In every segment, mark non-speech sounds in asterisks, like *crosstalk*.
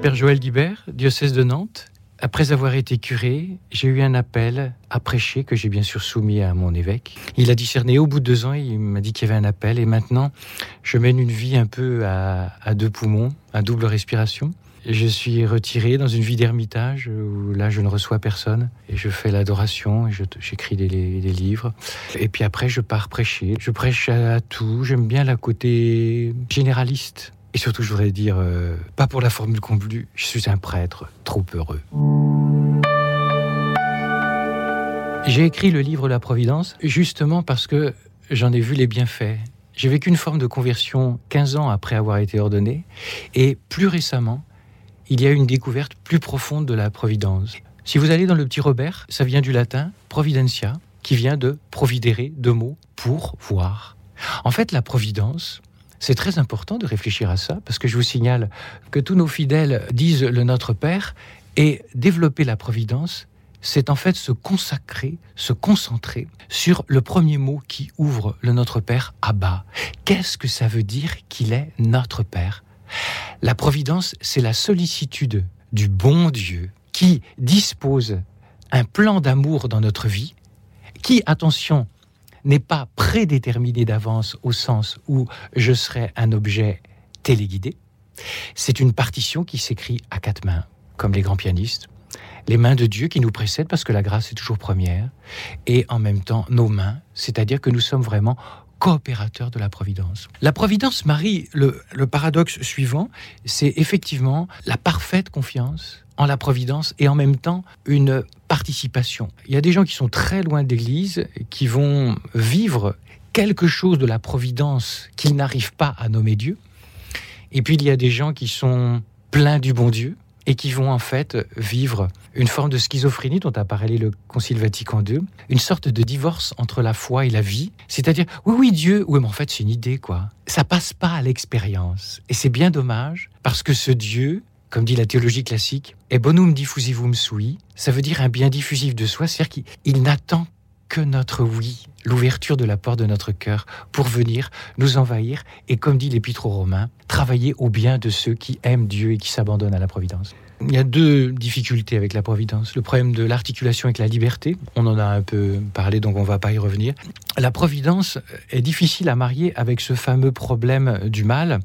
Père Joël Guibert, diocèse de Nantes. Après avoir été curé, j'ai eu un appel à prêcher que j'ai bien sûr soumis à mon évêque. Il a discerné au bout de deux ans, il m'a dit qu'il y avait un appel et maintenant je mène une vie un peu à, deux poumons, à double respiration. Je suis retiré dans une vie d'ermitage où là je ne reçois personne et je fais l'adoration et j'écris des, livres. Et puis après je pars prêcher. Je prêche à tout. J'aime bien la côté généraliste et surtout, je voudrais dire, euh, pas pour la formule convenue, je suis un prêtre trop heureux. J'ai écrit le livre La Providence justement parce que j'en ai vu les bienfaits. J'ai vécu une forme de conversion 15 ans après avoir été ordonné et plus récemment, il y a une découverte plus profonde de la Providence. Si vous allez dans le petit Robert, ça vient du latin providentia, qui vient de providere, deux mots, pour voir. En fait, la Providence, c'est très important de réfléchir à ça, parce que je vous signale que tous nos fidèles disent le Notre Père, et développer la Providence, c'est en fait se consacrer, se concentrer sur le premier mot qui ouvre le Notre Père, Abba. Qu'est-ce que ça veut dire qu'il est notre Père? La Providence, c'est la sollicitude du bon Dieu qui dispose un plan d'amour dans notre vie, qui, attention, n'est pas prédéterminé d'avance au sens où je serai un objet téléguidé. C'est une partition qui s'écrit à quatre mains, comme les grands pianistes. Les mains de Dieu qui nous précèdent parce que la grâce est toujours première, et en même temps nos mains, c'est-à-dire que nous sommes vraiment coopérateurs de la Providence. La Providence marie le, le paradoxe suivant, c'est effectivement la parfaite confiance en la Providence et en même temps une participation. Il y a des gens qui sont très loin de l'Église, qui vont vivre quelque chose de la Providence qu'ils n'arrivent pas à nommer Dieu. Et puis il y a des gens qui sont pleins du bon Dieu et qui vont en fait vivre une forme de schizophrénie dont a parlé le Concile Vatican II, une sorte de divorce entre la foi et la vie. C'est-à-dire, oui, oui, Dieu, oui, mais en fait, c'est une idée, quoi. Ça passe pas à l'expérience. Et c'est bien dommage parce que ce Dieu, comme dit la théologie classique, est bonum diffusivum sui, ça veut dire un bien diffusif de soi, c'est-à-dire qu'il n'attend que notre oui, l'ouverture de la porte de notre cœur pour venir nous envahir et, comme dit l'Épître aux Romains, travailler au bien de ceux qui aiment Dieu et qui s'abandonnent à la providence. Il y a deux difficultés avec la providence. Le problème de l'articulation avec la liberté, on en a un peu parlé, donc on ne va pas y revenir. La providence est difficile à marier avec ce fameux problème du mal,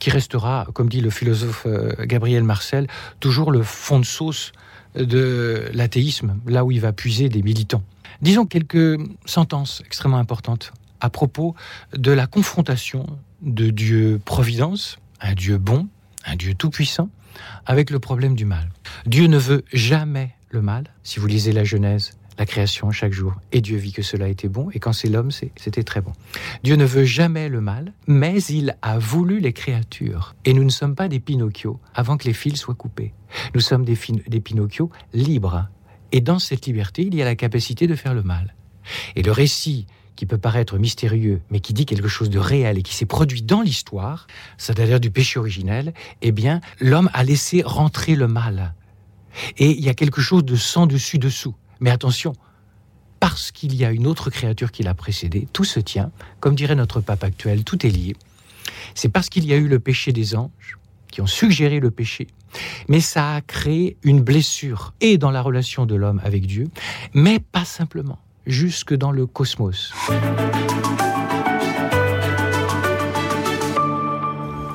qui restera, comme dit le philosophe euh, Gabriel Marcel, toujours le fond de sauce de l'athéisme, là où il va puiser des militants. Disons quelques sentences extrêmement importantes à propos de la confrontation de Dieu Providence, un Dieu bon, un Dieu tout-puissant, avec le problème du mal. Dieu ne veut jamais le mal. Si vous lisez la Genèse, la création chaque jour, et Dieu vit que cela était bon, et quand c'est l'homme, c'était très bon. Dieu ne veut jamais le mal, mais il a voulu les créatures. Et nous ne sommes pas des Pinocchio avant que les fils soient coupés. Nous sommes des, des Pinocchio libres. Et dans cette liberté, il y a la capacité de faire le mal. Et le récit qui peut paraître mystérieux, mais qui dit quelque chose de réel et qui s'est produit dans l'histoire, c'est-à-dire du péché originel, eh bien, l'homme a laissé rentrer le mal. Et il y a quelque chose de sans dessus dessous. Mais attention, parce qu'il y a une autre créature qui l'a précédé, tout se tient. Comme dirait notre pape actuel, tout est lié. C'est parce qu'il y a eu le péché des anges qui ont suggéré le péché, mais ça a créé une blessure et dans la relation de l'homme avec Dieu, mais pas simplement jusque dans le cosmos.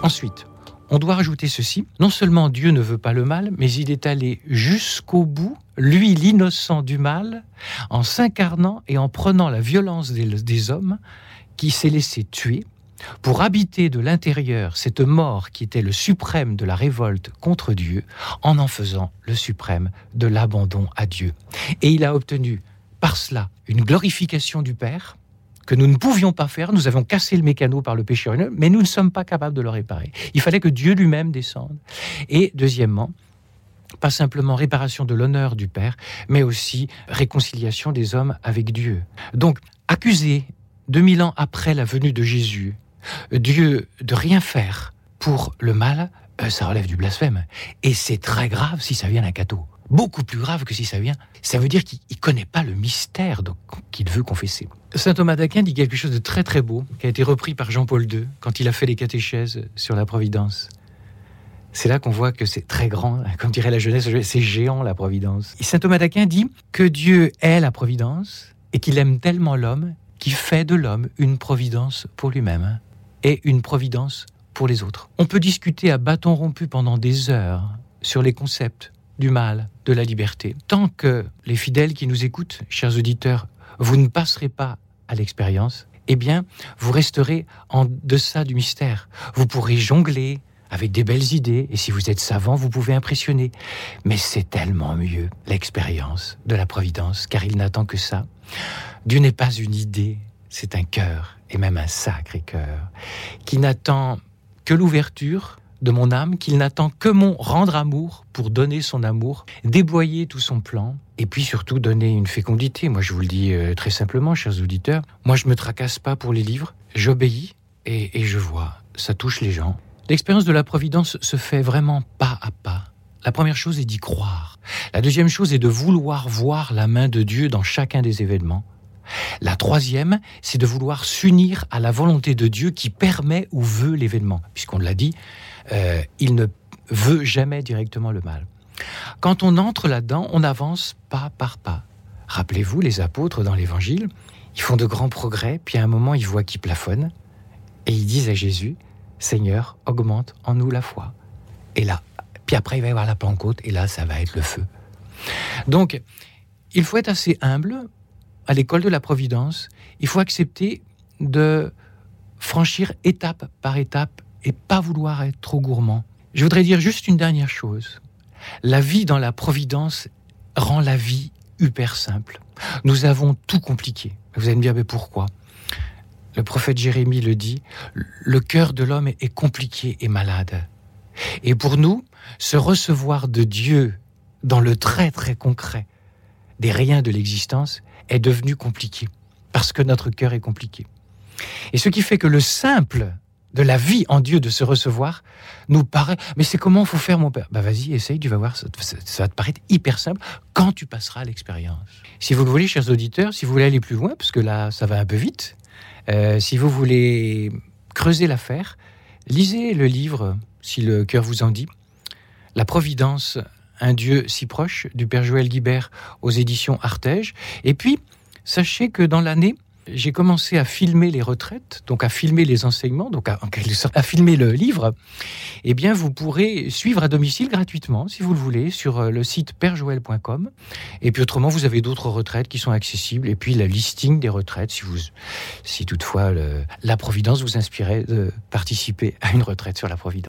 Ensuite, on doit rajouter ceci. Non seulement Dieu ne veut pas le mal, mais il est allé jusqu'au bout, lui l'innocent du mal, en s'incarnant et en prenant la violence des, hommes qui s'est laissé tuer pour habiter de l'intérieur cette mort qui était le suprême de la révolte contre Dieu, en en faisant le suprême de l'abandon à Dieu. Et il a obtenu par cela une glorification du Père que nous ne pouvions pas faire. Nous avons cassé le mécano par le péché mais nous ne sommes pas capables de le réparer. Il fallait que Dieu lui-même descende. Et deuxièmement, pas simplement réparation de l'honneur du Père, mais aussi réconciliation des hommes avec Dieu. Donc, accuser, 2000 ans après la venue de Jésus, Dieu de rien faire pour le mal, euh, ça relève du blasphème. Et c'est très grave si ça vient d'un cateau beaucoup plus grave que si ça vient. Ça veut dire qu'il ne connaît pas le mystère qu'il veut confesser. Saint Thomas d'Aquin dit quelque chose de très très beau, qui a été repris par Jean-Paul II quand il a fait les catéchèses sur la Providence. C'est là qu'on voit que c'est très grand, *laughs* comme dirait la jeunesse, c'est géant la providence. Saint Thomas d'Aquin dit que Dieu est la providence et qu'il aime tellement l'homme qu'il fait de l'homme une providence pour lui-même et une providence pour les autres. On peut discuter à bâton rompu pendant des heures sur les concepts du mal, de la liberté. Tant que les fidèles qui nous écoutent, chers auditeurs, vous ne passerez pas à l'expérience, eh bien, vous resterez en deçà du mystère. Vous pourrez jongler avec des belles idées, et si vous êtes savant, vous pouvez impressionner. Mais c'est tellement mieux, l'expérience de la Providence, car il n'attend que ça. Dieu n'est pas une idée, c'est un cœur, et même un sacré cœur, qui n'attend que l'ouverture de mon âme, qu'il n'attend que mon rendre amour pour donner son amour, débloyer tout son plan, et puis surtout donner une fécondité. Moi, je vous le dis euh, très simplement, chers auditeurs, moi, je me tracasse pas pour les livres, j'obéis et, et je vois, ça touche les gens. L'expérience de la providence se fait vraiment pas à pas. La première chose est d'y croire. La deuxième chose est de vouloir voir la main de Dieu dans chacun des événements. La troisième, c'est de vouloir s'unir à la volonté de Dieu qui permet ou veut l'événement. Puisqu'on l'a dit, euh, il ne veut jamais directement le mal. Quand on entre là-dedans, on avance pas par pas. Rappelez-vous, les apôtres dans l'Évangile, ils font de grands progrès, puis à un moment, ils voient qu'ils plafonnent, et ils disent à Jésus, Seigneur, augmente en nous la foi. Et là, puis après, il va y avoir la Pentecôte, et là, ça va être le feu. Donc, il faut être assez humble à l'école de la Providence. Il faut accepter de franchir étape par étape et pas vouloir être trop gourmand. Je voudrais dire juste une dernière chose. La vie dans la Providence rend la vie hyper simple. Nous avons tout compliqué. Vous allez me dire, mais pourquoi? Le prophète Jérémie le dit, le cœur de l'homme est compliqué et malade. Et pour nous, se recevoir de Dieu dans le très très concret des riens de l'existence est devenu compliqué, parce que notre cœur est compliqué. Et ce qui fait que le simple de la vie en Dieu de se recevoir nous paraît, mais c'est comment faut faire mon père? Bah vas-y, essaye, tu vas voir, ça, va te paraître hyper simple quand tu passeras l'expérience. Si vous le voulez, chers auditeurs, si vous voulez aller plus loin, parce que là, ça va un peu vite, euh, si vous voulez creuser l'affaire, lisez le livre, si le cœur vous en dit, La Providence un Dieu si proche du Père Joël Guibert aux éditions Artege. Et puis, sachez que dans l'année, j'ai commencé à filmer les retraites, donc à filmer les enseignements, donc à, filmer le livre. Eh bien, vous pourrez suivre à domicile gratuitement, si vous le voulez, sur euh, le site perjoël.com. Et puis autrement, vous avez d'autres retraites qui sont accessibles. Et puis la listing des retraites, si toutefois la Providence vous inspirait de participer à une retraite sur la Providence.